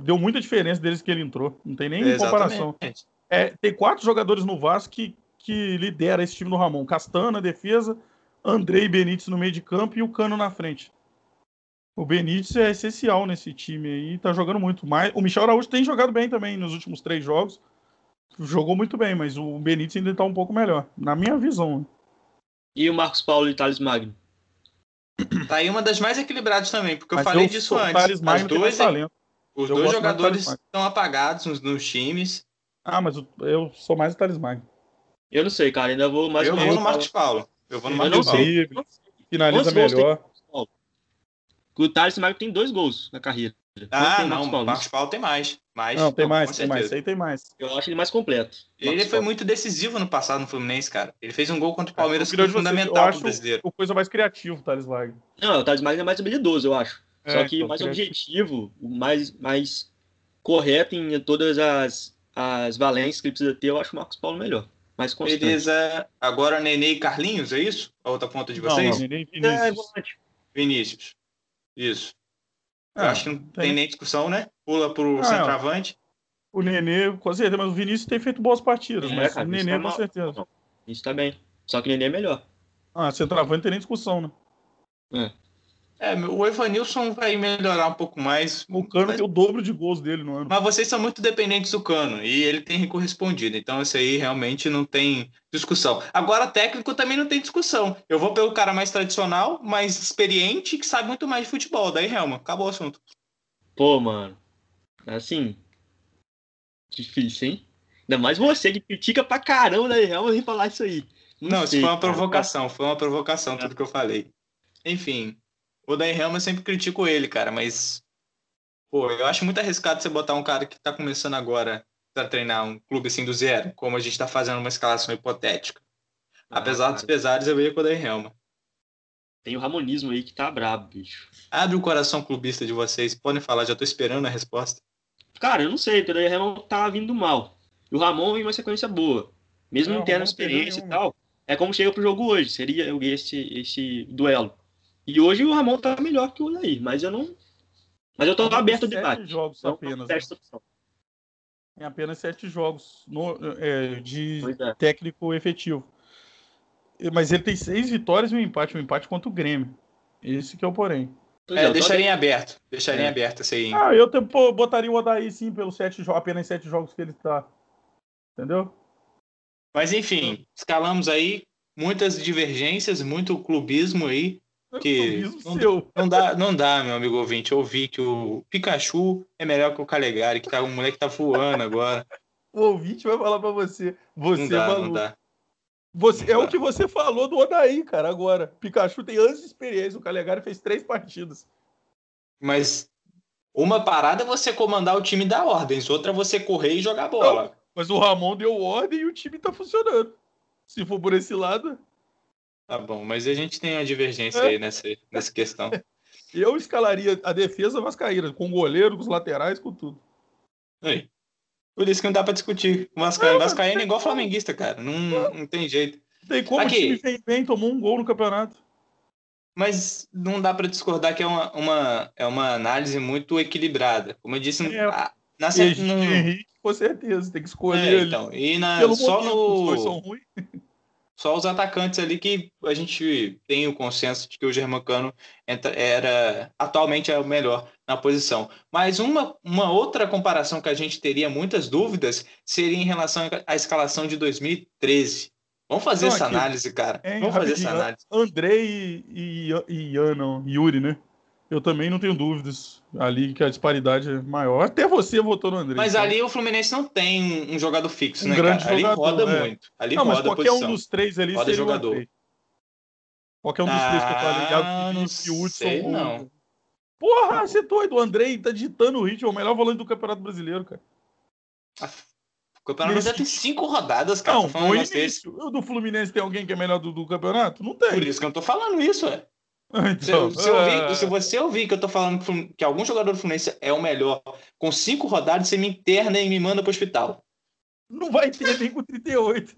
S4: Deu muita diferença desde que ele entrou. Não tem nem comparação.
S2: Exatamente.
S4: É, tem quatro jogadores no Vasco que, que lidera esse time do Ramon. Castan na defesa, Andrei Benítez no meio de campo e o Cano na frente. O Benítez é essencial nesse time aí, tá jogando muito. mais. o Michel Araújo tem jogado bem também nos últimos três jogos. Jogou muito bem, mas o Benítez ainda tá um pouco melhor, na minha visão.
S3: E o Marcos Paulo e Thales Magno.
S2: Tá aí uma das mais equilibradas também, porque eu
S4: Mas
S2: falei
S4: eu-
S2: disso
S4: o
S2: antes.
S4: Thales Magno tem mais
S2: duas,
S4: talento.
S2: os
S4: Eu
S2: dois jogadores estão apagados nos, nos times.
S4: Ah, mas o- eu sou mais o Thales Magno.
S3: Eu não sei, cara. Ainda vou mais
S2: eu
S3: ou
S2: vou
S3: menos
S2: no Marcos Paulo. Eu vou no
S3: Eu
S2: Marcos
S3: não
S2: Paulo.
S3: sei.
S4: Finaliza
S3: Quantos gols tem?
S4: melhor.
S3: O Thales Magno tem dois gols na carreira.
S2: Ah,
S3: tem
S2: não,
S3: Marcos
S2: o
S3: Paulo?
S2: Marcos Paulo tem mais. mais
S4: Não, tem
S2: com
S4: mais, tem mais. Aí tem mais.
S3: Eu acho ele mais completo.
S2: Ele
S3: Marcos
S2: foi
S3: Paulo.
S2: muito decisivo no passado no Fluminense, cara. Ele fez um gol contra o Palmeiras que foi fundamental pro brasileiro.
S4: o coisa mais criativo, o Thales Magno.
S3: Não, o Thales Magno é mais habilidoso, eu acho.
S4: É,
S3: Só que
S4: então,
S3: mais
S4: criativo.
S3: objetivo, o mais, mais correto em todas as, as valências que ele precisa ter, eu acho o Marcos Paulo melhor. Mais constante.
S2: Beleza. Agora Nenê e Carlinhos, é isso? A outra ponta de
S4: Não,
S2: vocês?
S4: não, nem
S3: É,
S4: Vinícius.
S3: volante.
S2: Vinícius. Isso.
S4: Ah,
S2: acho que não tem...
S4: tem.
S2: nem discussão, né? Pula pro
S4: Ah,
S2: centroavante.
S4: O Nenê, com certeza, mas o Vinícius tem feito boas partidas,
S3: É,
S4: mas
S3: cara,
S4: o Nenê,
S3: tá
S4: com
S3: mal.
S4: certeza.
S3: Isso tá bem. Só que o Nenê é melhor.
S4: Ah, centroavante não tem nem discussão, né?
S2: É, o Evanilson vai melhorar um pouco mais.
S4: O Cano
S2: Mas-
S4: tem o dobro de gols dele no ano.
S2: Mas vocês são muito dependentes do Cano e ele tem correspondido. Então, isso aí realmente não tem discussão. Agora, técnico também não tem discussão. Eu vou pelo cara mais tradicional, mais experiente, que sabe muito mais de futebol. Daí, Helma, acabou o assunto.
S3: Pô, mano. Assim. Difícil, hein? Ainda mais você que critica pra caramba da Real vem falar isso aí.
S2: Não, isso
S3: sei,
S2: foi uma
S3: cara.
S2: provocação. Foi uma provocação, tudo que eu falei. Enfim, o Daí Helma eu sempre critico ele, cara, mas. Pô, eu acho muito arriscado você botar um cara que tá começando agora pra treinar um clube assim do zero, como a gente tá fazendo uma escalação hipotética.
S3: Ah,
S2: Apesar dos
S3: cara,
S2: pesares, eu ia com o Daí Helma.
S3: Tem o Ramonismo aí que tá brabo, bicho.
S2: Abre o coração clubista de vocês. Podem falar, já tô esperando a resposta.
S3: Cara, eu não sei, porque o Ramon tá vindo mal. E o Ramon vem uma sequência boa. Mesmo
S4: Não,
S3: não tendo experiência e tal. É como chega pro jogo hoje. Seria esse, esse duelo. E hoje o Ramon tá melhor que o Odair, mas eu não. Mas eu tô aberto ao
S4: tem
S3: debate.
S4: sete jogos
S3: Então,
S4: apenas.
S3: opção.
S4: Tem apenas sete jogos no- é, de
S3: é.
S4: técnico efetivo. Mas ele tem seis vitórias e um empate. Um empate contra o Grêmio. Esse que é o porém.
S2: É,
S3: eu tô
S2: deixaria em aberto. Deixaria em
S3: É.
S2: aberto esse aí.
S4: Ah, eu te- pô, botaria o Odaí sim pelos sete jogos, apenas sete jogos que ele tá. Entendeu?
S2: Mas enfim, escalamos aí muitas divergências, muito clubismo aí. Que-
S4: Clubismo
S2: não-. Não dá, não dá, meu amigo ouvinte, ouvir que o Pikachu é melhor que o Calegari, que tá um moleque que tá voando agora.
S4: O ouvinte vai falar pra você. Você
S2: Não
S4: é
S2: dá,
S4: maluco.
S2: não dá.
S4: Você, é
S2: Não
S4: o
S2: dá.
S4: que você falou do Odaí, cara, agora. Pikachu tem anos de experiência. O Calegari fez três partidas.
S2: Mas uma parada é você comandar o time dar ordens, outra é você correr e jogar bola.
S4: Mas o Ramon deu ordem e o time tá funcionando. Se for por esse lado,
S2: Tá bom, mas a gente tem uma divergência
S4: É.
S2: aí nessa, nessa questão.
S4: eu escalaria a defesa vascaína, com o goleiro, com os laterais, com tudo.
S2: Aí. Por isso que não dá pra discutir. O Vascaíno, Vascaíno é igual flamenguista, cara. Não, não tem jeito.
S4: Tem como
S2: Aqui.
S4: o time vem bem, tomou um gol no campeonato.
S2: Mas não dá pra discordar que é uma, uma, é uma análise muito equilibrada. Como eu disse,
S4: É.
S2: na, cer- no,
S4: Henrique, com certeza, tem que escolher
S2: é, então, e na, só
S4: momento,
S2: no. Só os atacantes ali que a gente tem o consenso de que o Germancano era atualmente é o melhor na posição. Mas uma, uma outra comparação que a gente teria muitas dúvidas seria em relação à escalação de 2013. Vamos fazer
S4: Não,
S2: essa
S4: aqui,
S2: análise, cara. Vamos fazer essa análise.
S4: Andrei e, e, e não, Yuri, né? Eu também não tenho dúvidas ali que a disparidade é maior. Até você votou no Andrei.
S2: Mas
S4: então.
S2: ali o Fluminense não tem um, um jogador fixo,
S4: Um
S2: né,
S4: grande
S2: cara? Ali
S4: jogador,
S2: roda
S4: é.
S2: muito. Ali
S4: Não, mas
S2: roda a
S4: qualquer um
S2: posição.
S4: dos três ali
S2: Roda
S4: seria
S2: jogador.
S4: o. Qualquer um dos três que eu falei.
S2: Ah,
S4: Iago
S2: não
S4: Felipe, Hudson
S2: sei,
S4: ou-
S2: não.
S4: Porra, você é doido. O Andrei tá ditando o ritmo. É o melhor volante do Campeonato Brasileiro, cara.
S2: O campeonato já tem cinco rodadas, cara.
S4: Não,
S2: Tô um desse.
S4: início. O do Fluminense tem alguém que é melhor do, do campeonato? Não tem.
S2: Por isso que eu não tô falando isso, ué. Se,
S4: Então,
S2: se
S4: ah,
S2: ouvir- se você ouvir que eu tô falando que algum jogador do Fluminense é o melhor com cinco rodadas, você me interna e me manda pro hospital.
S4: Não vai ter nem com 38.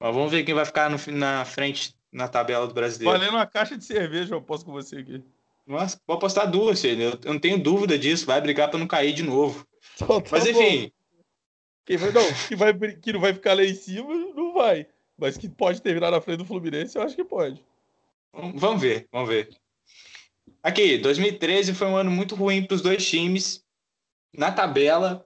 S2: Mas vamos ver quem vai ficar no na frente na tabela do brasileiro.
S4: Valendo uma caixa de cerveja, eu posso com você aqui.
S2: Nossa, vou apostar duas, filho. Eu, não tenho dúvida disso. Vai brigar pra não cair de novo.
S4: Então, tá
S2: Mas
S4: bom.
S2: enfim,
S4: Quem vai, não, que, vai, que não vai ficar lá em cima, não vai. Mas que pode terminar na frente do Fluminense, eu acho que pode.
S2: Vamos ver, vamos ver. Aqui, 2013 foi um ano muito ruim para os dois times. Na tabela,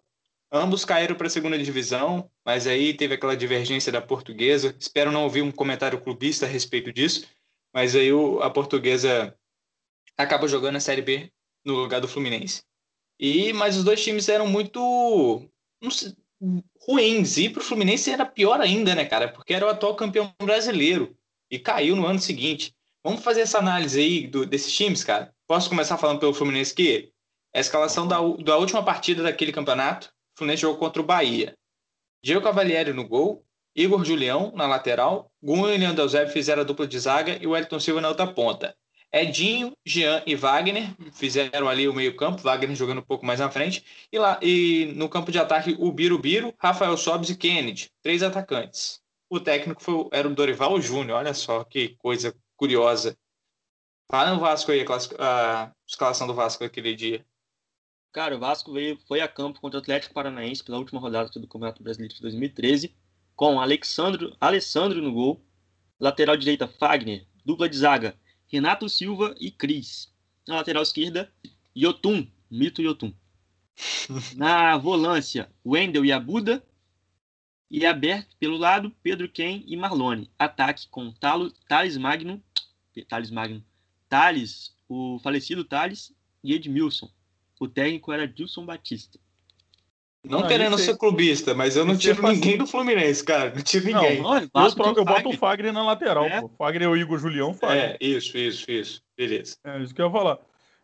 S2: ambos caíram para a segunda divisão, mas aí teve aquela divergência da portuguesa. Espero não ouvir um comentário clubista a respeito disso, mas aí a portuguesa acaba jogando a Série B no lugar do Fluminense. E mas os dois times eram muito sei, ruins. E para o Fluminense era pior ainda, né, cara? Porque era o atual campeão brasileiro e caiu no ano seguinte. Vamos fazer essa análise aí do- desses times, cara? Posso começar falando pelo Fluminense aqui? A escalação da, da última partida daquele campeonato, o Fluminense jogou contra o Bahia. Diego Cavalieri no gol, Igor Julião na lateral, Gunho e Leandro Eusébio fizeram a dupla de zaga e o Elton Silva na outra ponta. Edinho, Jean e Wagner fizeram ali o meio-campo, Wagner jogando um pouco mais na frente. E, lá, e no campo de ataque, o Biro Biro, Rafael Sobes e Kennedy, três atacantes. O técnico foi, era o Dorival Júnior, olha só que coisa curiosa. Fala no Vasco aí, a, a escalação do Vasco aquele dia.
S3: Cara, o Vasco veio, foi a campo contra o Atlético Paranaense pela última rodada do Campeonato Brasileiro de 2013, com Alexandro, Alessandro no gol, lateral direita Fagner, dupla de zaga Renato Silva e Cris. Na lateral esquerda, Yotun, mito Yotun. Na volância, Wendel e Abuda. E aberto pelo lado, Pedro Ken e Marlone. Ataque com Thales Magno, Thales Magno, Thales, o falecido Thales e Edmilson. O técnico era Dilson Batista.
S2: Não
S4: Não,
S2: querendo ser clubista, mas eu não
S4: esse é
S2: tiro ninguém do Fluminense, cara. Não tiro
S4: Não,
S2: ninguém.
S3: Não,
S4: Eu,
S3: Vasco
S4: troco-
S3: tem
S4: eu boto o Fagner na lateral,
S3: É.
S4: pô. Fagner é o Igor Julião, Fagner.
S2: É, isso, isso, isso. Beleza.
S4: É. isso que eu ia falar.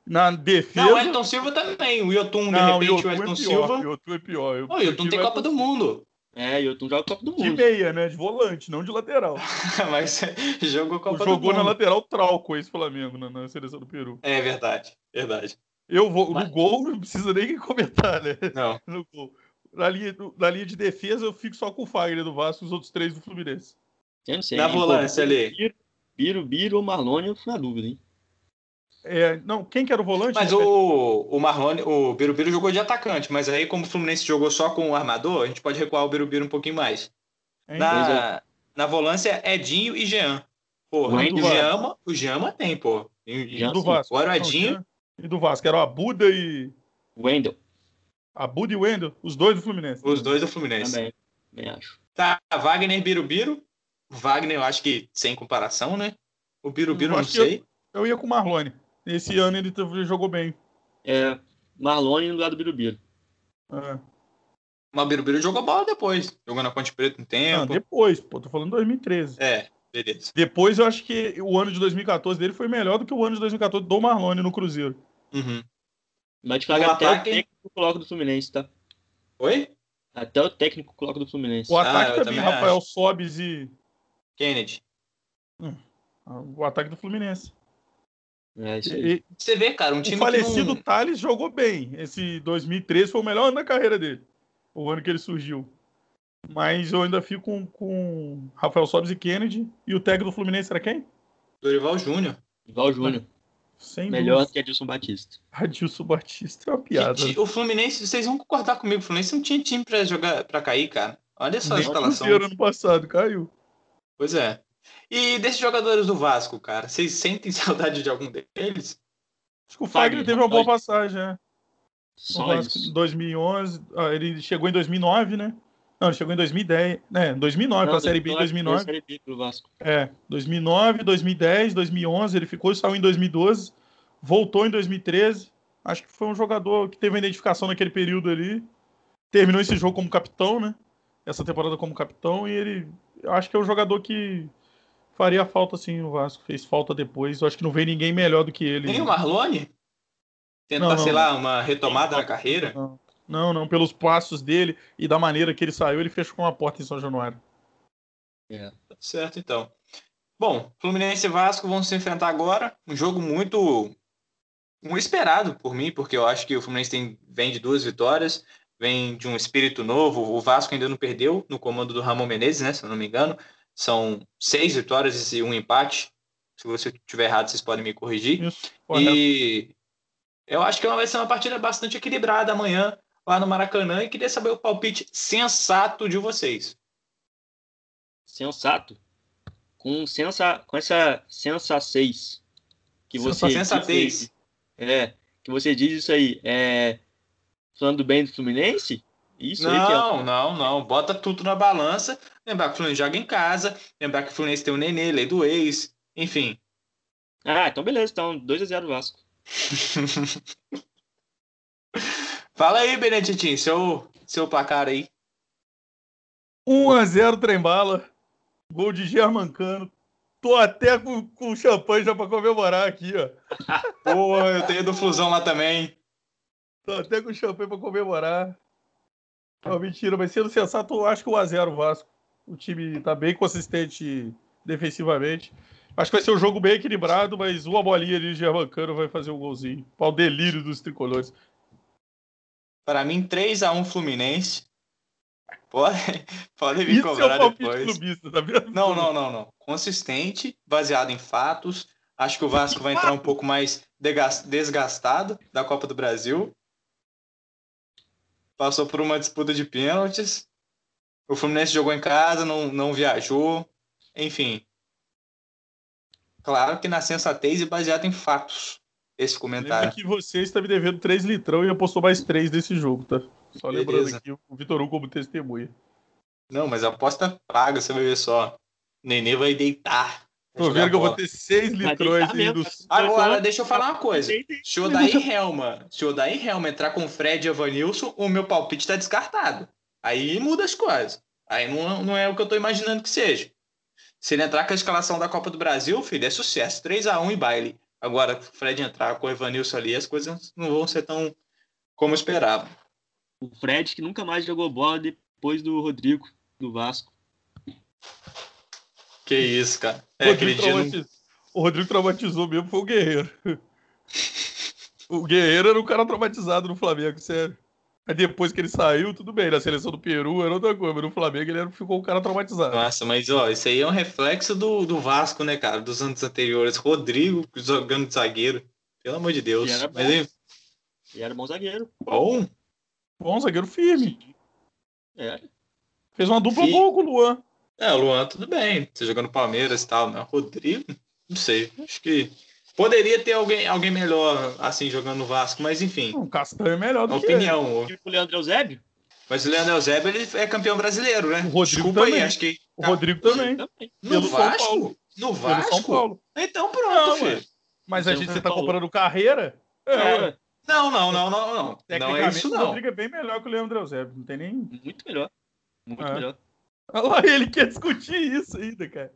S4: Na defesa.
S2: Não, o Elton Silva também. O Yotun, de
S4: Não,
S2: repente, o
S4: é
S2: Elton
S4: pior,
S2: Silva.
S4: Yotun é pior. Eu
S2: o Yotun tem Copa do Mundo.
S3: É, e Yotun joga Copa do
S4: De
S3: Mundo.
S4: meia, né? De volante, não de lateral.
S2: Mas jogou Copa do
S4: Jogou na
S2: Mundo.
S4: lateral Trauco esse Flamengo na, na seleção do Peru.
S2: É verdade, verdade.
S4: Eu vou.
S2: Mas-
S4: No gol não precisa nem comentar, né?
S2: Não.
S4: No gol. Na linha, na linha de defesa, eu fico só com o Fagner do Vasco e os outros três do Fluminense.
S3: Eu não sei.
S2: Na
S3: hein, pô,
S2: volância ali.
S3: Biro, Biro, Biro ou Marlone, eu fui na dúvida, hein?
S4: É, não, quem que era o volante?
S2: Mas o, o Marrone, o Birubiru jogou de atacante, mas aí, como o Fluminense jogou só com o armador, a gente pode recuar o Birubiru um pouquinho mais.
S4: Hein?
S2: Na, na volância, Edinho e Jean. Porra, o Jean, o Jean mantém, pô. E- e-
S3: Jean,
S4: do. Vasco.
S2: Agora o Edinho,
S4: E do Vasco, era o Abuda e.
S3: Wendel
S4: Abuda e Wendel, os dois do Fluminense.
S2: os dois do Fluminense.
S3: também, também acho.
S2: Tá, Wagner Birubiru. Wagner, eu acho que sem comparação, né? O Birubiru,
S4: Eu
S2: não
S4: que eu-
S2: sei.
S4: Eu ia com o Marlone. Esse ano ele jogou bem.
S3: É, Marlone no lugar do Birubiru.
S4: É.
S2: Mas o Birubiru jogou bola depois. Jogou na Ponte Preta um
S4: Não,
S2: tempo.
S4: depois, pô, tô falando 2013.
S2: É, beleza.
S4: Depois eu acho que o ano de 2014 dele foi melhor do que o ano de 2014 do Marlone no Cruzeiro.
S2: Uhum.
S3: Mas te falar
S2: O
S3: até
S2: ataque-
S3: o técnico coloca do Fluminense, tá?
S2: Oi?
S3: Até o técnico coloca do Fluminense.
S4: O ataque
S2: eu
S4: também,
S2: também
S4: Rafael
S2: acho.
S4: Sobes e.
S2: Kennedy.
S4: O ataque do Fluminense.
S3: É isso aí.
S4: E-
S2: Você vê, cara, um time
S4: o falecido
S2: que não...
S4: Thales jogou bem. Esse 2013 foi o melhor ano da carreira dele. o ano que ele surgiu. Mas eu ainda fico com, com Rafael Sobis e Kennedy. E o técnico do Fluminense era quem?
S2: Dorival Júnior.
S3: Dorival Júnior.
S4: Sem
S3: Melhor
S4: dúvida.
S3: que Adilson Batista.
S4: Adilson Batista é uma piada.
S2: Gente, o Fluminense, vocês vão concordar comigo, o Fluminense não tinha time pra jogar para cair, cara. Olha só a
S4: Nem o ano passado, caiu.
S2: Pois é. E desses jogadores do Vasco, cara, vocês sentem saudade de algum deles?
S4: Acho que o
S3: Fagner,
S4: Fagner teve uma boa passagem, né?
S3: Só
S4: Vasco
S3: isso.
S4: em 2011. ah, ele chegou em 2009, né? Não, ele chegou em 2010. Né, 2009, para a Série B em 2009.
S3: Série B pro Vasco.
S4: É, 2009, 2010, 2011, ele ficou e saiu em 2012, voltou em 2013. Acho que foi um jogador que teve uma identificação naquele período ali. Terminou esse jogo como capitão, né? Essa temporada como capitão e ele, eu acho que é um jogador que faria falta sim no Vasco, fez falta depois. Eu acho que não veio ninguém melhor do que ele.
S2: Tem o Marlone? Tentar,
S4: Não, não.
S2: sei lá, uma retomada na carreira?
S4: Não, não, não, pelos passos dele e da maneira que ele saiu, ele fechou uma porta em São Januário.
S2: Tá certo, então. Bom, Fluminense e Vasco vão se enfrentar agora. Um jogo muito, muito esperado por mim, porque eu acho que o Fluminense tem, vem de duas vitórias, vem de um espírito novo. O Vasco ainda não perdeu no comando do Ramon Menezes, né? Se eu não me engano. São seis vitórias e um empate. Se você estiver errado, vocês podem me corrigir.
S4: Isso.
S2: E eu acho que vai ser uma partida bastante equilibrada amanhã lá no Maracanã e queria saber o palpite sensato de vocês.
S3: Sensato. Com, sensa, com essa sensa 6 que você
S2: Sensatez.
S3: disse aí, é, que você diz isso aí, é, falando bem do Fluminense? Isso aí que é
S2: Não, não, não. Bota tudo na balança. Lembrar que o Fluminense joga em casa. Lembrar que o Fluminense tem o Nenê, lei do ex. Enfim.
S3: Ah, então beleza, então 2x0 Vasco.
S2: Fala aí, Beneditinho, seu, seu placar aí.
S4: 1x0 Trembala. Gol de Germancano. Tô até com, com champanhe já pra comemorar aqui, ó.
S2: Porra, eu tenho do Flusão lá também.
S4: Tô até com champanhe pra comemorar. Não, mentira, mas sendo sensato, eu acho que o 1x0 Vasco. O time tá bem consistente defensivamente. Acho que vai ser um jogo bem equilibrado, mas uma bolinha ali de Germancano vai fazer um golzinho. O delírio dos tricolores.
S2: Para mim, 3x1 Fluminense. Pode, pode me
S4: Isso é o
S2: cobrar
S4: palpite
S2: depois.
S4: clubista, tá vendo?
S2: Não, não, não, não. Consistente, baseado em fatos. Acho que o Vasco vai entrar um pouco mais desgastado da Copa do Brasil. Passou por uma disputa de pênaltis. O Fluminense jogou em casa, não, não viajou. Enfim. Claro que na sensatez e baseado em fatos. Esse
S4: Lembra
S2: comentário.
S4: que você está me devendo 3 litrão e apostou mais 3 nesse jogo, tá? Só lembrando
S2: Beleza.
S4: aqui o Vitor Hugo como testemunha.
S2: Não, mas a aposta paga, você vai ver só. Nenê vai deitar.
S4: Tô vendo que eu vou ter 6
S3: Vai
S4: litrões dos...
S3: cara.
S2: Agora, deixa eu falar uma coisa. Se o Odair Helma, se o Odair Helma entrar com o Fred e Evanilson, o meu palpite tá descartado. Aí muda as coisas. Aí não, não é o que eu tô imaginando que seja. Se ele entrar com a escalação da Copa do Brasil, filho, é sucesso. 3x1 e baile. Agora, se o Fred entrar com o Evanilson ali, as coisas não vão ser tão como eu esperava.
S3: O Fred que nunca mais jogou bola depois do Rodrigo, do Vasco.
S2: Que isso, cara.
S4: O
S2: É,
S4: Rodrigo,
S2: aquele dia não-
S4: o Rodrigo traumatizou mesmo, foi o Guerreiro. o Guerreiro era um cara traumatizado no Flamengo, sério. Aí depois que ele saiu, tudo bem. Na seleção do Peru era outra coisa, mas no Flamengo ele era- ficou um cara traumatizado.
S2: Nossa, mas ó, isso aí é um reflexo do, do Vasco, né, cara? Dos anos anteriores. Rodrigo jogando de zagueiro. Pelo amor de Deus.
S3: E era bom.
S2: Mas é
S3: E era bom zagueiro.
S2: bom.
S4: Bom, zagueiro firme.
S3: É.
S4: Fez uma dupla
S2: Sim.
S4: boa com o Luan.
S2: É, o Luan, tudo bem. Você jogando Palmeiras e tal, né? Rodrigo, não sei. Acho que poderia ter alguém, alguém melhor, assim, jogando no Vasco, mas enfim.
S4: O Castanho é melhor do que ele.
S2: Opinião.
S3: E o Leandro Eusébio?
S2: Mas o Leandro Eusébio, ele é campeão brasileiro, né?
S4: O Rodrigo
S2: Desculpa aí,
S4: também.
S2: acho que.
S4: O Rodrigo também.
S3: Também.
S2: No
S4: pelo São
S2: Vasco?
S4: Paulo.
S2: No
S4: Pelo
S2: Vasco?
S4: São Paulo.
S2: Então pronto,
S4: Não,
S2: filho.
S4: Mas a gente você tá
S3: falou.
S4: comparando carreira? É,
S3: É.
S2: Não, não, não, não, não. Não é
S4: Tecnicamente,
S2: isso,
S4: o
S2: não.
S4: Rodrigo é bem melhor que o Leandro Eusébio. Não tem nem.
S3: muito melhor. Muito
S4: É.
S3: melhor.
S4: Olha lá, ele quer discutir isso ainda, cara.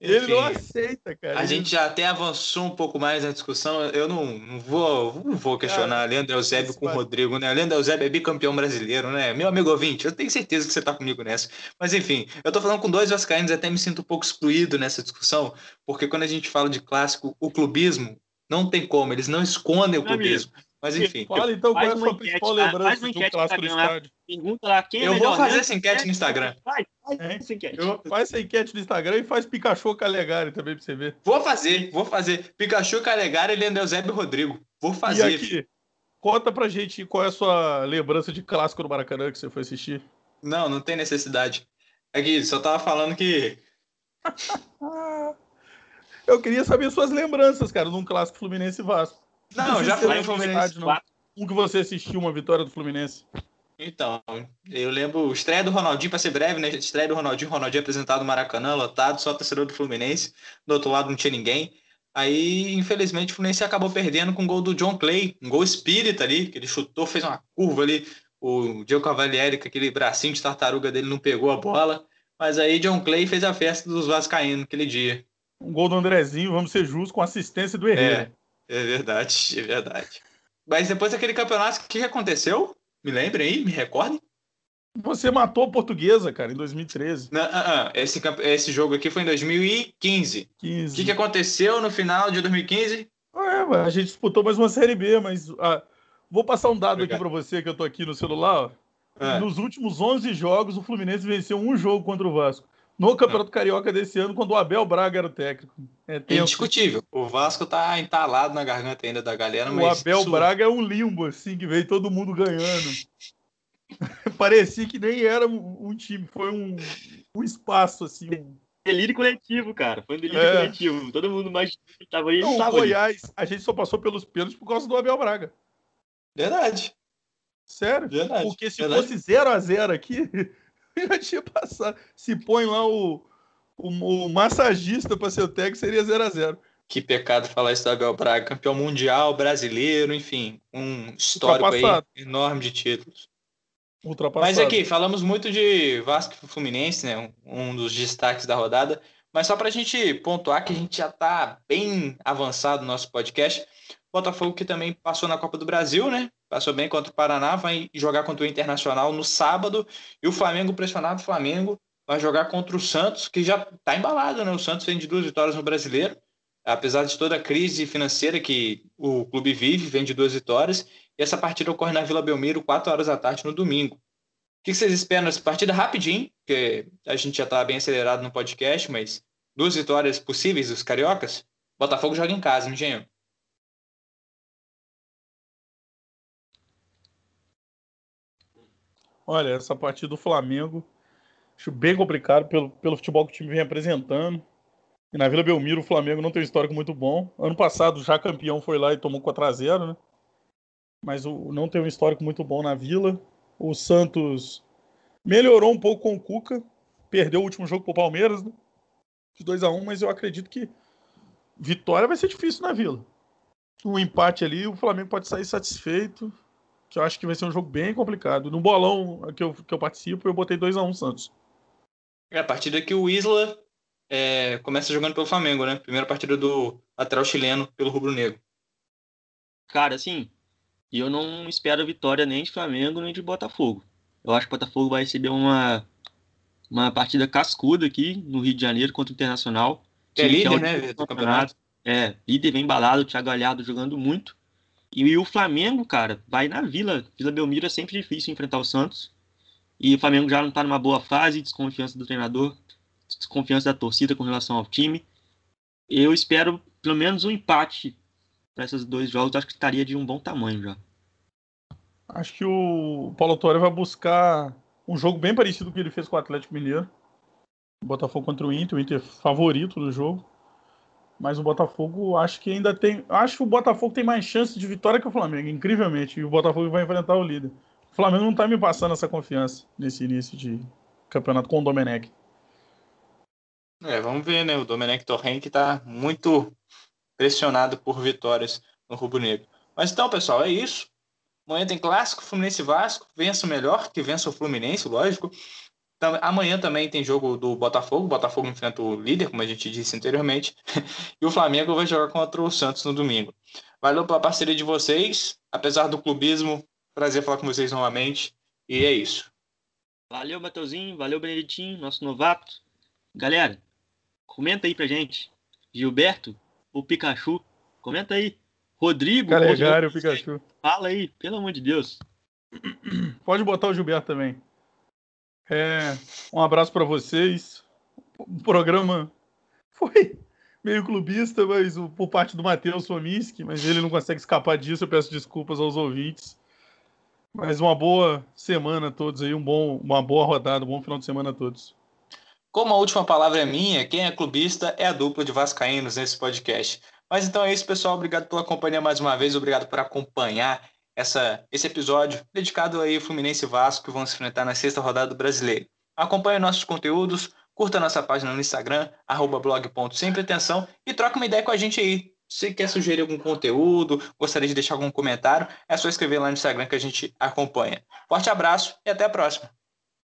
S4: Ele
S2: Enfim.
S4: não aceita, cara.
S2: A
S4: Ele-
S2: gente já até avançou um pouco mais na discussão. Eu não, não vou, não vou questionar Leandro Eusébio
S4: esse
S2: com o Rodrigo, né? Leandro Eusébio é bicampeão brasileiro, né? Meu amigo ouvinte, eu tenho certeza que você tá comigo nessa. Mas enfim, eu tô falando com dois vascaínos, até me sinto um pouco excluído nessa discussão, porque quando a gente fala de clássico, o clubismo não tem como, eles não escondem o clubismo. Mas enfim.
S4: Fala então qual é a sua principal lembrança do clássico do estádio.
S3: Pergunta lá quem é
S2: Eu vou fazer essa enquete no Instagram.
S3: Faz, faz essa enquete.
S4: Eu, faz essa enquete no Instagram e faz Pikachu Calegari também pra você ver.
S2: Vou fazer, vou fazer. Pikachu, Calegari, Eusébio e Rodrigo. Vou fazer.
S4: E aqui, conta pra gente qual é a sua lembrança de clássico no Maracanã que você foi assistir.
S2: Não, não tem necessidade. Aqui, só tava falando que.
S4: Eu queria saber suas lembranças, cara, num clássico Fluminense Vasco.
S2: Não, já falei Fluminense.
S4: Um que você assistiu uma vitória do Fluminense.
S2: Então, eu lembro estreia do Ronaldinho, para ser breve, né? Estreia do Ronaldinho, Ronaldinho apresentado no Maracanã, lotado, só torcedor do Fluminense. Do outro lado não tinha ninguém. Aí, infelizmente, o Fluminense acabou perdendo com o gol do John Clay, um gol espírita ali, que ele chutou, fez uma curva ali. O Diego Cavalieri, com aquele bracinho de tartaruga dele, não pegou a bola. Mas aí, John Clay fez a festa dos Vascaínos naquele dia.
S4: Um gol do Andrezinho, vamos ser justos, com assistência do Herrera.
S2: É, é verdade, é verdade. Mas depois daquele campeonato, o que aconteceu? Me lembrem aí, me recordem.
S4: Você matou a portuguesa, cara, em 2013.
S2: Não, uh, uh, esse, esse jogo aqui foi em 2015. 15. O que, que aconteceu no final de 2015?
S4: É, a gente disputou mais uma Série B, mas uh, vou passar um dado Obrigado. aqui para você, que eu tô aqui no celular. É. Nos últimos 11 jogos, o Fluminense venceu um jogo contra o Vasco no Campeonato Carioca desse ano, quando o Abel Braga era o técnico.
S2: É, é indiscutível. O Vasco tá entalado na garganta ainda da galera,
S4: mas. O Abel isso... Braga é um limbo, assim, que veio todo mundo ganhando. Parecia que nem era um, time, foi um, um espaço, assim. Um...
S3: Delírio coletivo, cara. Foi um delírio é. coletivo. Todo mundo mais estava aí. Não,
S4: tava Goiás, ali. a gente só passou pelos pênaltis por causa do Abel Braga.
S2: Verdade.
S4: Sério?
S2: Verdade.
S4: Porque se
S2: Verdade.
S4: fosse 0 a 0 aqui, já tinha passado. Se põe lá o, o, o massagista para ser o técnico, seria 0 a 0
S2: Que pecado falar isso do Abel Braga, campeão mundial, brasileiro, enfim, um histórico aí enorme de títulos. Mas aqui, falamos muito de Vasco e Fluminense, né? Um dos destaques da rodada. Mas só para a gente pontuar que a gente já está bem avançado no nosso podcast. Botafogo que também passou na Copa do Brasil, né? Passou bem contra o Paraná, vai jogar contra o Internacional no sábado. E o Flamengo, pressionado, Flamengo vai jogar contra o Santos, que já está embalado, né? O Santos vem de duas vitórias no Brasileiro. Apesar de toda a crise financeira que o clube vive, vem de duas vitórias. E essa partida ocorre na Vila Belmiro, 4 horas da tarde, no domingo. O que vocês esperam nessa partida? Rapidinho, porque a gente já está bem acelerado no podcast, mas duas vitórias possíveis dos cariocas. Botafogo joga em casa, engenho.
S4: Olha, essa partida do Flamengo, acho bem complicado pelo, pelo futebol que o time vem apresentando. E na Vila Belmiro, o Flamengo não tem um histórico muito bom. Ano passado, já campeão, foi lá e tomou 4x0, né? Mas o, não tem um histórico muito bom na Vila. O Santos melhorou um pouco com o Cuca. Perdeu o último jogo pro Palmeiras, né? De 2x1, mas eu acredito que vitória vai ser difícil na Vila. Um empate ali, o Flamengo pode sair satisfeito que eu acho que vai ser um jogo bem complicado. No bolão que eu, que eu participo, eu botei 2x1 um Santos.
S2: É a partida que o Isla é, começa jogando pelo Flamengo, né? Primeira partida do lateral chileno pelo Rubro Negro.
S3: Cara, assim, eu não espero vitória nem de Flamengo nem de Botafogo. Eu acho que o Botafogo vai receber uma, uma partida cascuda aqui no Rio de Janeiro contra o Internacional.
S2: É líder, é né? Do campeonato.
S3: É, líder bem balado, o Thiago Galhardo jogando muito. E o Flamengo, cara, vai na Vila. Vila Belmiro é sempre difícil enfrentar o Santos. E o Flamengo já não está numa boa fase, desconfiança do treinador, desconfiança da torcida com relação ao time. Eu espero pelo menos um empate para esses dois jogos, acho que estaria de um bom tamanho já.
S4: Acho que o Paulo Torre vai buscar um jogo bem parecido com o que ele fez com o Atlético Mineiro. Botafogo contra o Inter, o Inter favorito no jogo. Mas o Botafogo acho que ainda tem. Acho que o Botafogo tem mais chance de vitória que o Flamengo, incrivelmente. E o Botafogo vai enfrentar o líder. O Flamengo não tá me passando essa confiança nesse início de campeonato com o Domenech.
S2: É, vamos ver, né? O Domenech Torrent tá muito pressionado por vitórias no Rubro Negro. Mas então, pessoal, é isso. Amanhã tem clássico, Fluminense Vasco. Vença o melhor, que vença o Fluminense, lógico. Amanhã também tem jogo do Botafogo. O Botafogo enfrenta o líder, como a gente disse anteriormente. e o Flamengo vai jogar contra o Santos no domingo. Valeu pela parceria de vocês. Apesar do clubismo, prazer falar com vocês novamente. E é isso.
S3: Valeu, Mateuzinho. Valeu, Beneditinho, nosso novato. Galera, comenta aí pra gente. Gilberto ou Pikachu? Comenta aí. Rodrigo.
S4: Calegário, Pikachu.
S3: Fala aí, pelo amor de Deus.
S4: Pode botar o Gilberto também. É, um abraço para vocês. O programa foi meio clubista, mas por parte do Matheus Fominski, mas ele não consegue escapar disso. Eu peço desculpas aos ouvintes. Mas uma boa semana a todos aí, um bom, uma boa rodada, um bom final de semana a todos.
S2: Como a última palavra é minha, quem é clubista é a dupla de Vascaínos nesse podcast. Mas então é isso, pessoal. Obrigado pela companhia mais uma vez. Obrigado por acompanhar essa, esse episódio dedicado aí ao Fluminense e Vasco que vão se enfrentar na sexta rodada do Brasileiro. Acompanhe nossos conteúdos, curta nossa página no Instagram, arroba e troca uma ideia com a gente aí. Se quer sugerir algum conteúdo, gostaria de deixar algum comentário, é só escrever lá no Instagram que a gente acompanha. Forte abraço e até a próxima.